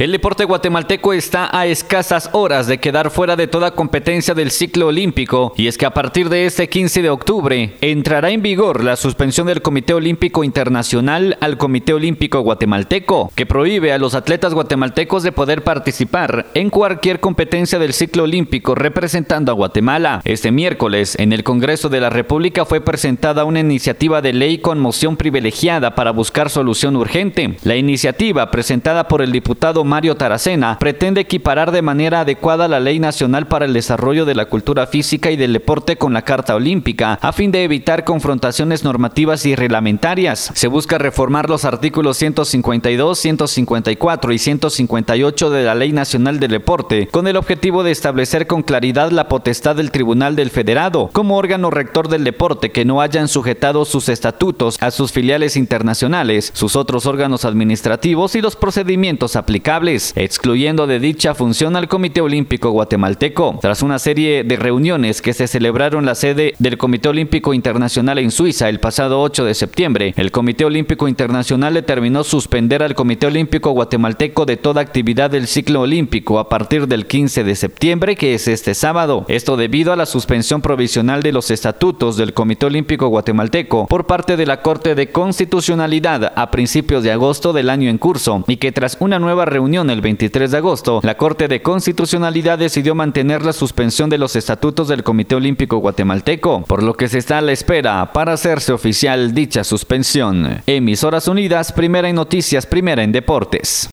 El deporte guatemalteco está a escasas horas de quedar fuera de toda competencia del ciclo olímpico y es que a partir de este 15 de octubre entrará en vigor la suspensión del Comité Olímpico Internacional al Comité Olímpico Guatemalteco, que prohíbe a los atletas guatemaltecos de poder participar en cualquier competencia del ciclo olímpico representando a Guatemala. Este miércoles, en el Congreso de la República fue presentada una iniciativa de ley con moción privilegiada para buscar solución urgente. La iniciativa, presentada por el diputado Mario Taracena, pretende equiparar de manera adecuada la Ley Nacional para el Desarrollo de la Cultura Física y del Deporte con la Carta Olímpica, a fin de evitar confrontaciones normativas y reglamentarias. Se busca reformar los artículos 152, 154 y 158 de la Ley Nacional del Deporte, con el objetivo de establecer con claridad la potestad del Tribunal del Federado, como órgano rector del deporte que no hayan sujetado sus estatutos a sus filiales internacionales, sus otros órganos administrativos y los procedimientos aplicables excluyendo de dicha función al Comité Olímpico Guatemalteco. Tras una serie de reuniones que se celebraron en la sede del Comité Olímpico Internacional en Suiza el pasado 8 de septiembre, el Comité Olímpico Internacional determinó suspender al Comité Olímpico Guatemalteco de toda actividad del ciclo olímpico a partir del 15 de septiembre, que es este sábado. Esto debido a la suspensión provisional de los estatutos del Comité Olímpico Guatemalteco por parte de la Corte de Constitucionalidad a principios de agosto del año en curso y que tras una nueva el 23 de agosto, la Corte de Constitucionalidad decidió mantener la suspensión de los estatutos del Comité Olímpico Guatemalteco, por lo que se está a la espera para hacerse oficial dicha suspensión. Emisoras Unidas, primera en noticias, primera en deportes.